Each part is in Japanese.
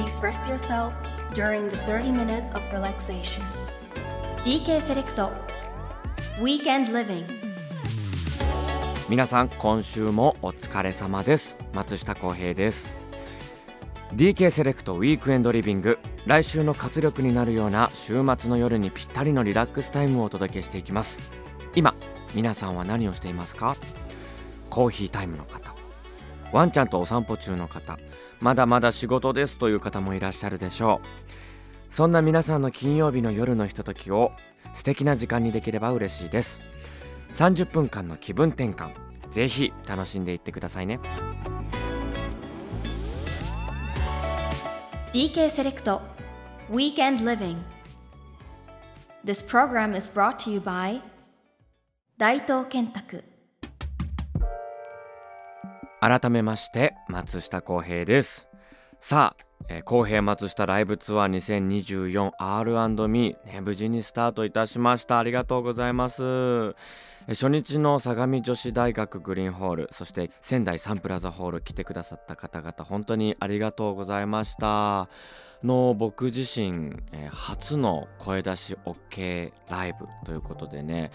please rest yourself during the 30 minutes of relaxation. DK セレクト Weekend Living. 皆さん今週もお疲れ様です。松下洸平です。DK セレクトウィークエンドリビング来週の活力になるような週末の夜にぴったりのリラックスタイムをお届けしていきます。今皆さんは何をしていますか？コーヒータイムの方。ワンちゃんとお散歩中の方まだまだ仕事ですという方もいらっしゃるでしょう。そんな皆さんの金曜日の夜のひとときを素敵な時間にできれば嬉しいです。30分間の気分転換ぜひ楽しんでいってくださいね。DK セレクト Weekend Living This program is brought to you by 大東建託改めまして松下洸平です。さあえー、公平松下ライブツアー 2024R&Me、ね、無事にスタートいたしました。ありがとうございます。初日の相模女子大学グリーンホールそして仙台サンプラザホール来てくださった方々本当にありがとうございました。の僕自身、えー、初の声出し OK ライブということでね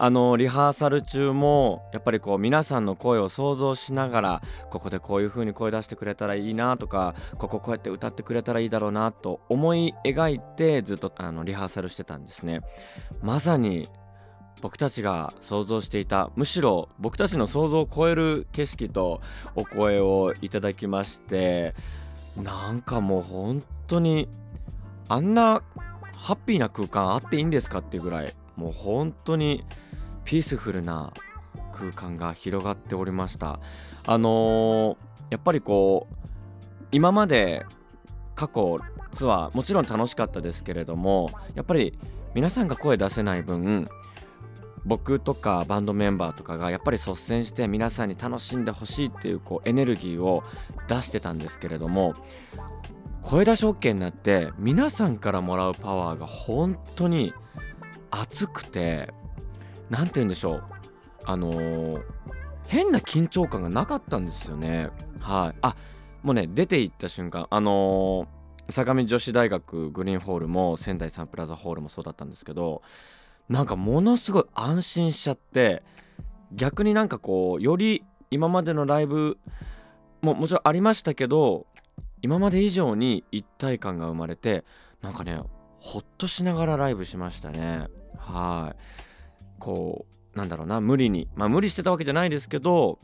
あのリハーサル中もやっぱりこう皆さんの声を想像しながらここでこういう風に声出してくれたらいいなとかこここうやって歌ってくれたらいいだろうなと思い描いてずっとあのリハーサルしてたんですね。まさに僕たちが想像していたむしろ僕たちの想像を超える景色とお声をいただきましてなんかもう本当にあんなハッピーな空間あっていいんですかっていうぐらいもう本当にピースフルな空間が広がっておりました。あのー、やっぱりこう今まで過去ツアーもちろん楽しかったですけれどもやっぱり皆さんが声出せない分僕とかバンドメンバーとかがやっぱり率先して皆さんに楽しんでほしいっていうこうエネルギーを出してたんですけれども声出し OK になって皆さんからもらうパワーが本当に熱くて何て言うんでしょう。あのー、変な緊張感がなかったんですよね。はい。あもうね出て行った瞬間あのー、相模女子大学グリーンホールも仙台サンプラザホールもそうだったんですけどなんかものすごい安心しちゃって逆になんかこうより今までのライブももちろんありましたけど今まで以上に一体感が生まれてなんかねほっとしながらライブしましたね。はい。こうなんだろうな無理にまあ無理してたわけじゃないですけど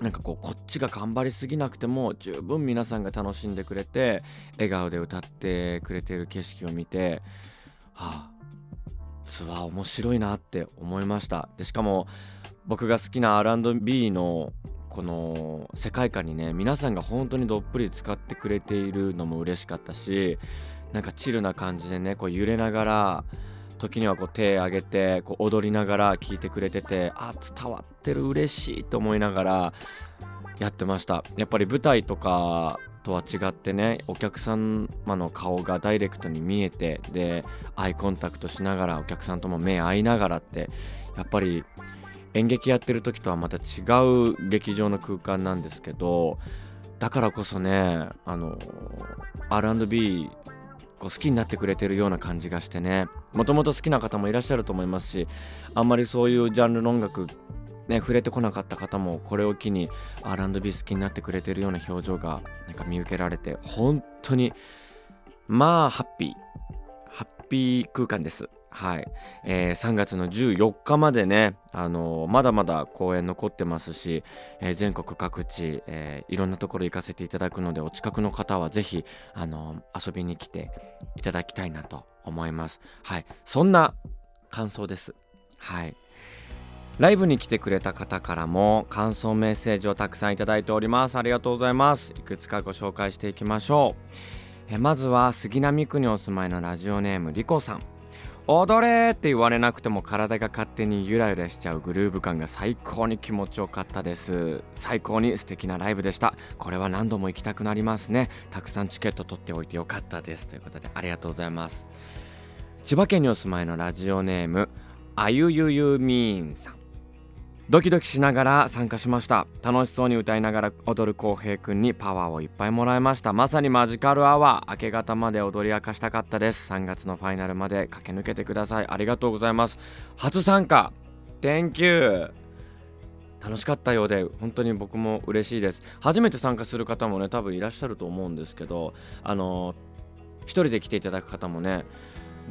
なんかこうこっちが頑張りすぎなくても十分皆さんが楽しんでくれて笑顔で歌ってくれている景色を見てはあツアー面白いなって思いました。でしかも僕が好きな R&B のこの世界観にね皆さんが本当にどっぷり使ってくれているのも嬉しかったしなんかチルな感じでねこう揺れながら時にはこう手上げてこう踊りながら聴いてくれててあ伝わってる嬉しいと思いながらやってました。やっぱり舞台とかとは違ってねお客様の顔がダイレクトに見えてでアイコンタクトしながらお客さんとも目合いながらってやっぱり演劇やってる時とはまた違う劇場の空間なんですけどだからこそねあの R&B こう好きになってくれてるような感じがしてね。もともと好きな方もいらっしゃると思いますしあんまりそういうジャンルの音楽ね触れてこなかった方もこれを機に R&B 好きになってくれてるような表情がなんか見受けられて本当にまあハッピー。ハッピー空間です。はい、えー、3月の14日までね、あのー、まだまだ公演残ってますし、えー、全国各地、えいろんなところ行かせていただくのでお近くの方はぜひ、あの遊びに来ていただきたいなと思います。はい、そんな感想です。はい。ライブに来てくれた方からも感想メッセージをたくさんいただいております。ありがとうございます。いくつかご紹介していきましょう。えまずは杉並区にお住まいのラジオネームリコさん。踊れって言われなくても体が勝手にゆらゆらしちゃうグルーヴ感が最高に気持ちよかったです。最高に素敵なライブでした。これは何度も行きたくなりますね。たくさんチケット取っておいてよかったです。ということでありがとうございます。千葉県にお住まいのラジオネームあゆゆゆみーんさん。ドキドキしながら参加しました。楽しそうに歌いながら踊る浩平くんにパワーをいっぱいもらいました。まさにマジカルアワー。明け方まで踊り明かしたかったです。3月のファイナルまで駆け抜けてください。ありがとうございます。初参加。Thank you 楽しかったようで本当に僕も嬉しいです。初めて参加する方もね多分いらっしゃると思うんですけどあの一人で来ていただく方もね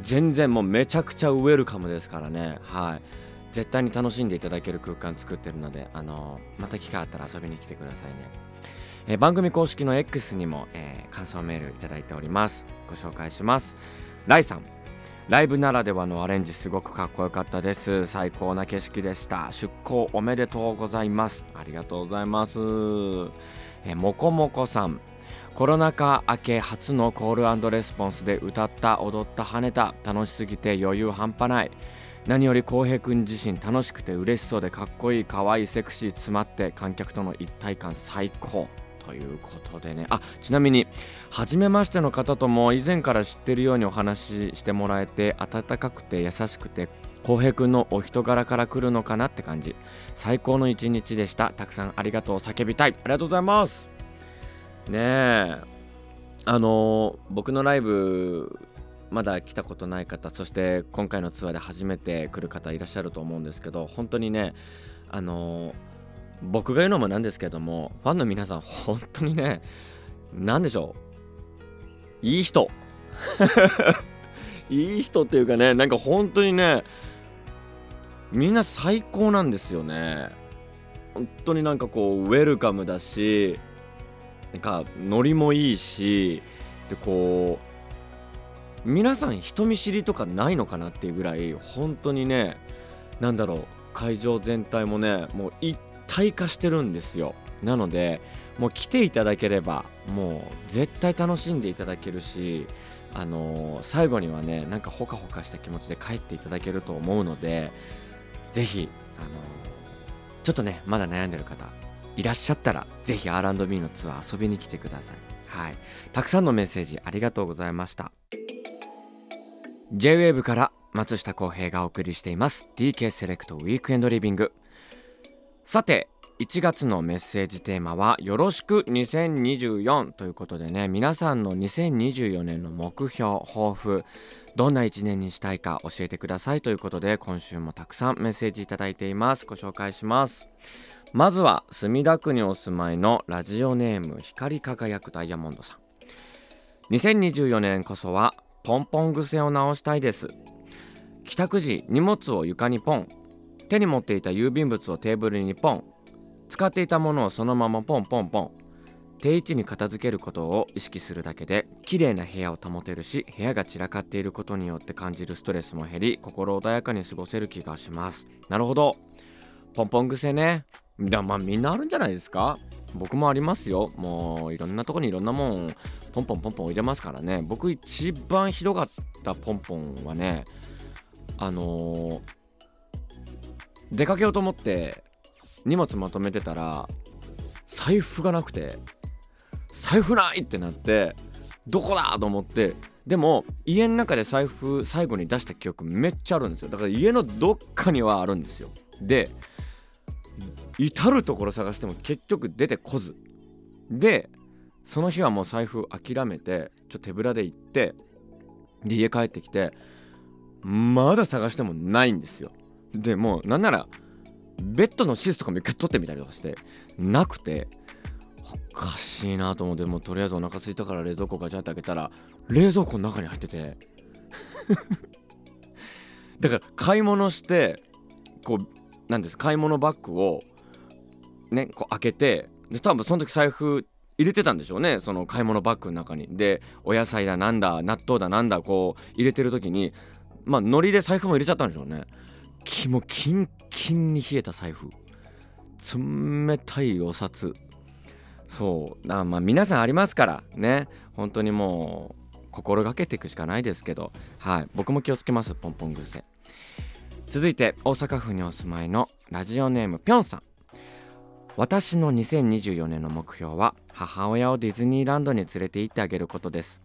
全然もうめちゃくちゃウェルカムですからね。はい。絶対に楽しんでいただける空間作ってるので、あのまた機会あったら遊びに来てくださいね。えー、番組公式の X にも、えー、感想メールいただいております。ご紹介します。ライさん。ライブならではのアレンジすごくかっこよかったです。最高な景色でした。出航おめでとうございます。ありがとうございます。えー、もこもこさん。コロナ禍明け初のコールレスポンスで歌った踊った跳ねた楽しすぎて余裕半端ない何より浩平君自身楽しくて嬉しそうでかっこいい可愛いセクシー詰まって観客との一体感最高ということでね。あちなみに初めましての方とも以前から知ってるようにお話ししてもらえて温かくて優しくて浩平君のお人柄から来るのかなって感じ。最高の一日でした。たくさんありがとう。叫びたい。ありがとうございます。ねえ。あのー、僕のライブまだ来たことない方そして今回のツアーで初めて来る方いらっしゃると思うんですけど本当にねあの、僕が言うのもなんですけどもファンの皆さん本当にね何でしょう？いい人。いい人っていうかねなんか本当にねみんな最高なんですよね。本当になんかこうウェルカムだしなんかノリもいいしでこう皆さん人見知りとかないのかなっていうぐらい本当にね何だろう会場全体もねもう一体化してるんですよ。なのでもう来ていただければもう絶対楽しんでいただけるしあのー、最後にはねなんかほかほかした気持ちで帰っていただけると思うのでぜひあのー、ちょっとねまだ悩んでる方いらっしゃったらぜひ R&B のツアー遊びに来てください。はい。たくさんのメッセージありがとうございました。J-WAVE から松下洸平がお送りしています。DK セレクトウィークエンドリビングさて1月のメッセージテーマはよろしく2024ということでね皆さんの2024年の目標抱負どんな1年にしたいか教えてくださいということで今週もたくさんメッセージいただいています。ご紹介します。まずは墨田区にお住まいのラジオネーム光り輝くダイヤモンドさん。2024年こそはポンポン癖を直したいです。帰宅時荷物を床にポン。手に持っていた郵便物をテーブルにポン。使っていたものをそのままポンポンポン。定位置に片付けることを意識するだけで綺麗な部屋を保てるし部屋が散らかっていることによって感じるストレスも減り心穏やかに過ごせる気がします。なるほど。ポンポン癖ね。だまあみんなあるんじゃないですか？僕もありますよ。もういろんなとこにいろんなもんポンポンポンポン入れますからね。僕一番ひどかったポンポンはねあのー、出かけようと思って荷物まとめてたら財布がなくて財布ないってなってどこだと思ってでも家の中で財布最後に出した記憶めっちゃあるんですよ。だから家のどっかにはあるんですよ。で至る所探しても結局出てこず。でその日はもう財布諦めてちょっと手ぶらで行ってで家帰ってきてまだ探してもないんですよ。でもうなんならベッドのシーツとかも一回取ってみたりとかしてなくておかしいなと思ってもうとりあえずお腹空いたから冷蔵庫ガチャって開けたら冷蔵庫の中に入ってて。だから買い物してこうなんです買い物バッグをねこう開けてで多分その時財布入れてたんでしょうねその買い物バッグの中に。でお野菜だなんだ納豆だなんだこう入れてる時にまあ海苔で財布も入れちゃったんでしょうね。もキンキンに冷えた財布。冷たいお札。そう。まあ皆さんありますからね。本当にもう心がけていくしかないですけど。はい。僕も気をつけますポンポン癖続いて大阪府にお住まいのラジオネームぴょんさん。私の2024年の目標は母親をディズニーランドに連れて行ってあげることです。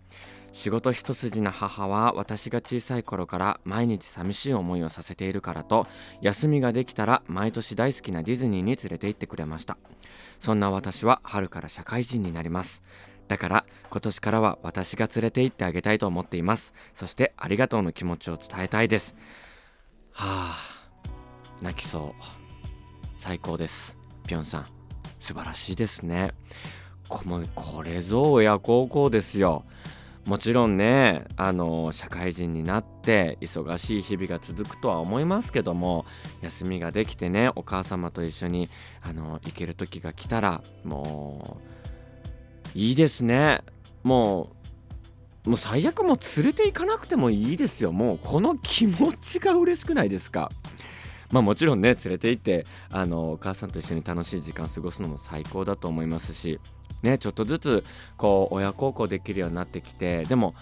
仕事一筋な母は私が小さい頃から毎日寂しい思いをさせているからと休みができたら毎年大好きなディズニーに連れて行ってくれました。そんな私は春から社会人になります。だから今年からは私が連れて行ってあげたいと思っています。そしてありがとうの気持ちを伝えたいです。はあ泣きそう。最高です。ぴょんさん素晴らしいですね。ここれぞ親孝行ですよ。もちろんねあの社会人になって忙しい日々が続くとは思いますけども休みができてねお母様と一緒にあの行ける時が来たらもういいですね。もうもう最悪もう連れて行かなくてもいいですよ。もうこの気持ちが嬉しくないですか。まあもちろんね連れて行ってあのお母さんと一緒に楽しい時間過ごすのも最高だと思いますしねちょっとずつこう親孝行できるようになってきてでも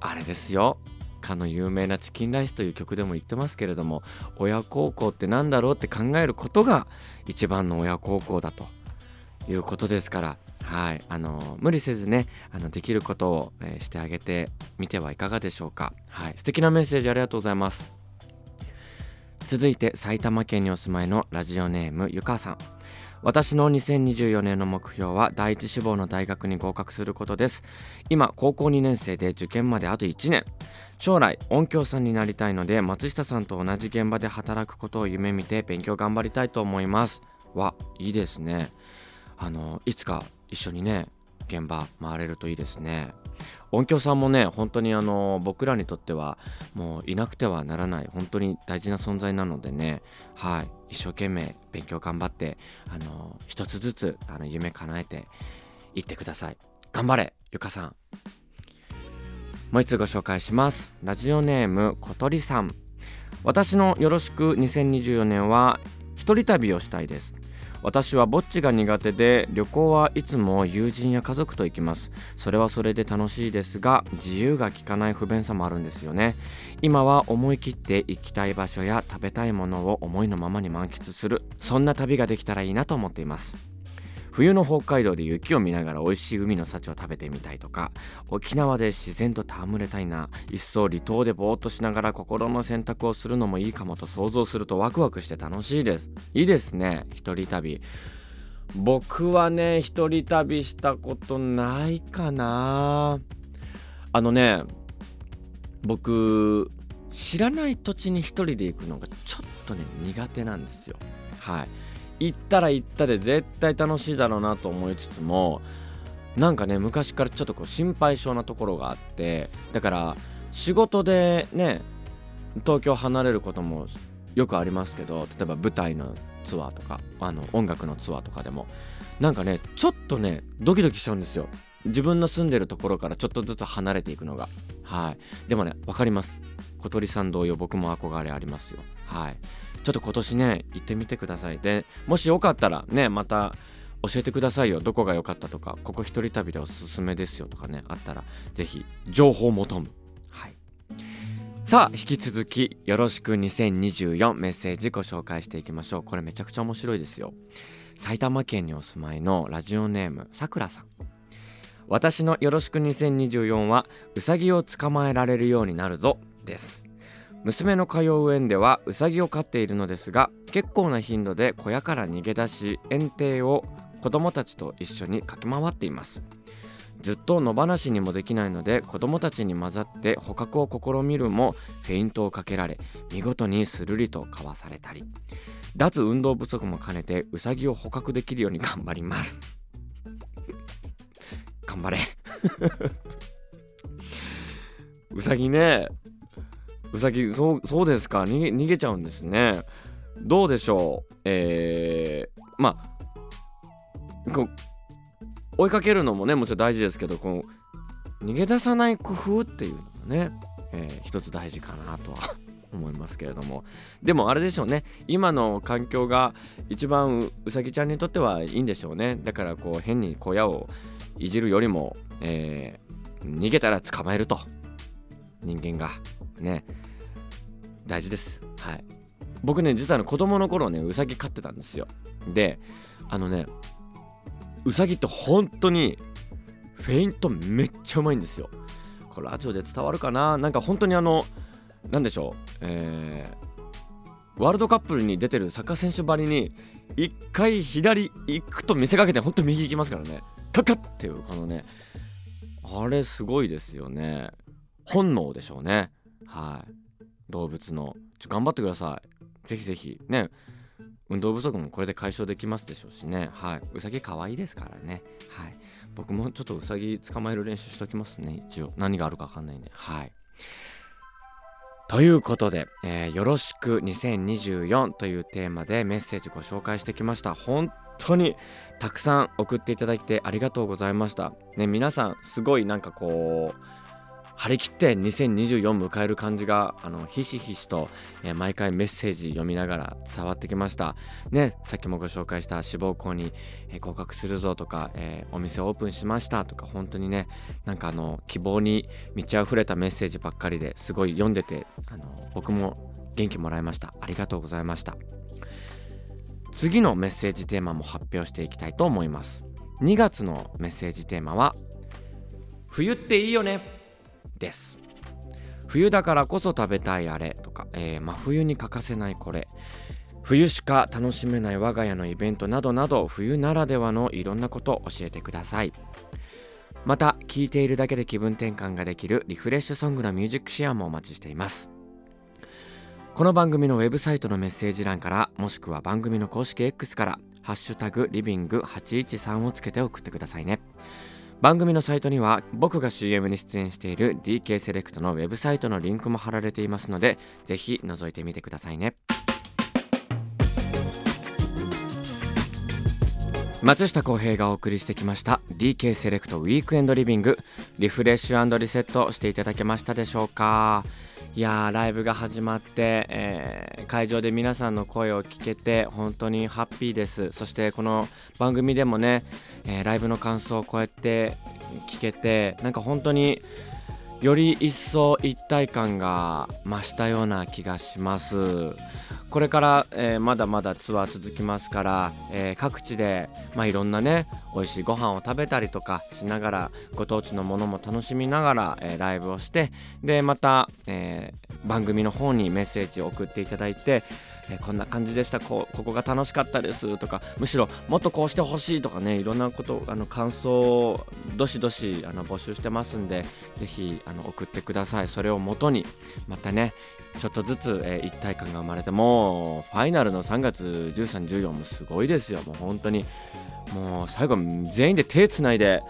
あれですよ。かの有名な「チキンライス」という曲でも言ってますけれども親孝行って何だろうって考えることが一番の親孝行だということですからはい。あの無理せずねあのできることを、えー、してあげてみてはいかがでしょうか。はい。素敵なメッセージありがとうございます。続いて埼玉県にお住まいのラジオネームゆかさん。私の2024年の目標は第一志望の大学に合格することです。今高校2年生で受験まであと1年。将来音響さんになりたいので松下さんと同じ現場で働くことを夢見て勉強頑張りたいと思います。はいいですね。あのいつか一緒にね現場回れるといいですね。音響さんもね本当にあの僕らにとってはもういなくてはならない本当に大事な存在なのでねはい一生懸命勉強頑張ってあの一つずつあの夢叶えていってください。頑張れゆかさん。もう一つご紹介します。ラジオネームことりさん。私のよろしく2024年は一人旅をしたいです。私はぼっちが苦手で旅行はいつも友人や家族と行きます。それはそれで楽しいですが自由が利かない不便さもあるんですよね。今は思い切って行きたい場所や食べたいものを思いのままに満喫する。そんな旅ができたらいいなと思っています。冬の北海道で雪を見ながら美味しい海の幸を食べてみたいとか沖縄で自然と戯れたいな一層離島でぼーっとしながら心の選択をするのもいいかもと想像するとワクワクして楽しいです。いいですね一人旅。僕はね一人旅したことないかな。あのね僕知らない土地に一人で行くのがちょっとね苦手なんですよ。はい。行ったら行ったで絶対楽しいだろうなと思いつつもなんかね昔からちょっとこう心配性なところがあってだから仕事でね東京離れることもよくありますけど例えば舞台のツアーとかあの音楽のツアーとかでもなんかねちょっとねドキドキしちゃうんですよ。自分の住んでるところからちょっとずつ離れていくのが。はい。でもね分かります。小鳥さん同様僕も憧れありますよ。はい。ちょっと今年ね行ってみてください。でもしよかったらねまた教えてくださいよ。どこが良かったとかここ一人旅でおすすめですよとかねあったら是非情報を求む。はい。さあ引き続きよろしく2024メッセージご紹介していきましょう。これめちゃくちゃ面白いですよ。埼玉県にお住まいのラジオネームさくらさん。私のよろしく2024はうさぎを捕まえられるようになるぞです娘の通う園ではウサギを飼っているのですが結構な頻度で小屋から逃げ出し園庭を子供たちと一緒に駆け回っています。ずっと野放しにもできないので子供たちに混ざって捕獲を試みるもフェイントをかけられ見事にスルリとかわされたり。脱運動不足も兼ねてウサギを捕獲できるように頑張ります。頑張れ。うさぎねうさぎそうそうですか？逃げ逃げちゃうんですね。どうでしょう？えー、まあこう追いかけるのもねもちろん大事ですけどこう逃げ出さない工夫っていうのもね、えー、一つ大事かなとは 思いますけれども。でもあれでしょうね。今の環境が一番うさぎちゃんにとってはいいんでしょうね。だからこう変に小屋をいじるよりも、えー、逃げたら捕まえると。人間がね。大事です。はい。僕ね実は子供の頃ねうさぎ飼ってたんですよ。であのねうさぎって本当にフェイントめっちゃうまいんですよ。これラジオで伝わるかな？なんか本当にあのなんでしょう？えー、ワールドカップに出てるサッカー選手ばりに一回左行くと見せかけて本当右行きますからね。カカッっていうこのねあれすごいですよね。本能でしょうね。はい。動物の。ちょ頑張ってください。ぜひぜひ。ね。運動不足もこれで解消できますでしょうしね。はい。うさぎ可愛いですからね。はい。僕もちょっとうさぎ捕まえる練習しときますね。一応。何があるか分かんないんで。はい。ということで、えー、よろしく2024というテーマでメッセージご紹介してきました。本当にたくさん送っていただいてありがとうございました。ね皆さんすごいなんかこう張り切って2024迎える感じがあのひしひしと、えー、毎回メッセージ読みながら伝わってきました。ねさっきもご紹介した志望校に、えー、合格するぞとか、えー、お店オープンしましたとか本当にねなんかあの希望に満ち溢れたメッセージばっかりですごい読んでてあの僕も元気もらいました。ありがとうございました。次のメッセージテーマも発表していきたいと思います。2月のメッセージテーマは冬っていいよね。です。冬だからこそ食べたいあれとか、えー、真冬に欠かせないこれ。冬しか楽しめない我が家のイベントなどなど冬ならではのいろんなことを教えてください。また聴いているだけで気分転換ができるリフレッシュソングのミュージックシェアもお待ちしています。この番組のウェブサイトのメッセージ欄からもしくは番組の公式 X から「ハッシュタグリビング813」をつけて送ってくださいね。番組のサイトには僕が CM に出演している DK セレクトのウェブサイトのリンクも貼られていますのでぜひ覗いてみてくださいね。松下洸平がお送りしてきました DK セレクトウィークエンドリビング。リフレッシュリセットしていただけましたでしょうか。いやライブが始まって、えー、会場で皆さんの声を聞けて本当にハッピーです。そしてこの番組でもね、えー、ライブの感想をこうやって聞けてなんか本当により一層一体感が増したような気がします。これから、えー、まだまだツアー続きますから、えー、各地で、まあ、いろんなね美味しいご飯を食べたりとかしながらご当地のものも楽しみながら、えー、ライブをしてでまた、え番組の方にメッセージを送っていただいて、えこんな感じでした。こここが楽しかったです。とかむしろもっとこうしてほしいとかねいろんなことあの感想をどしどしあの募集してますんでぜひあの送ってください。それをもとにまたねちょっとずつ、えー、一体感が生まれてもうファイナルの3月13、14もすごいですよ。もう本当にもう最後全員で手つないで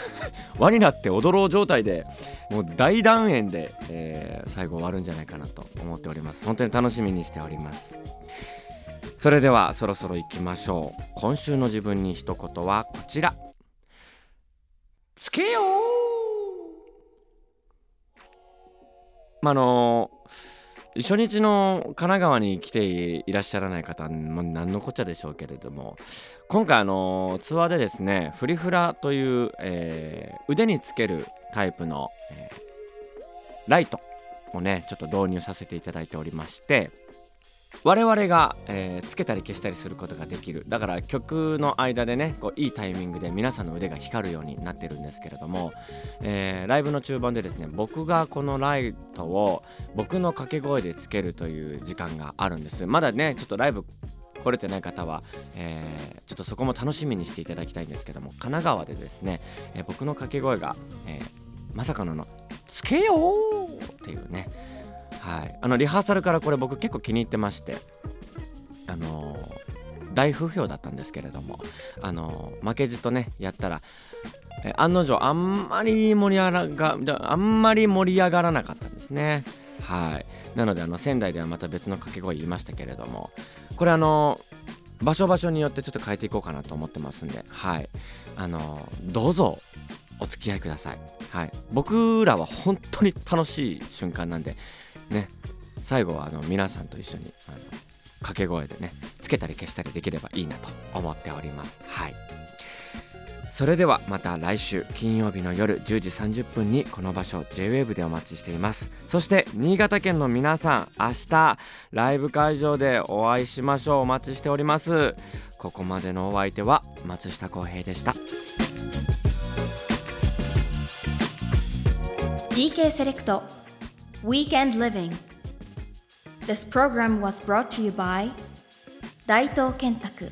輪になって踊ろう状態でもう大団円で、えー、最後終わるんじゃないかなと思っております。本当に楽しみにしております。それではそろそろ行きましょう。今週の自分に一言はこちら。つけよう。まあのー初日の神奈川に来ていらっしゃらない方も何のこっちゃでしょうけれども。今回あのツアーでですねフリフラという、えー、腕につけるタイプの、えー、ライトをねちょっと導入させていただいておりまして我々が、えー、つけたり消したりすることができるだから曲の間でねこういいタイミングで皆さんの腕が光るようになってるんですけれども、えー、ライブの中盤でですね僕がこのライトを僕の掛け声でつけるという時間があるんですまだねちょっとライブ来れてない方は、えー、ちょっとそこも楽しみにしていただきたいんですけども神奈川でですね、え僕の掛け声が、えまさかのの「つけよう!」っていうねはい、あのリハーサルからこれ僕結構気に入ってまして。あのー、大不評だったんですけれども。あのー、負けじとねやったら案の定あんまり盛り上があんまり盛り上がらなかったんですね。はい。なのであの仙台ではまた別の掛け声言いましたけれども。これあのー、場所場所によってちょっと変えていこうかなと思ってますんで。はい。あのどうぞお付き合いください。はい。僕らは本当に楽しい瞬間なんでね最後はあの皆さんと一緒にあの掛け声でねつけたり消したりできればいいなと思っております。はい。それではまた来週金曜日の夜10時30分にこの場所 JWAVE でお待ちしています。そして新潟県の皆さん明日ライブ会場でお会いしましょうお待ちしております。ここまでのお相手は松下洸平でした。DK セレクト Weekend Living. This program was brought to you by Daito Kentaku.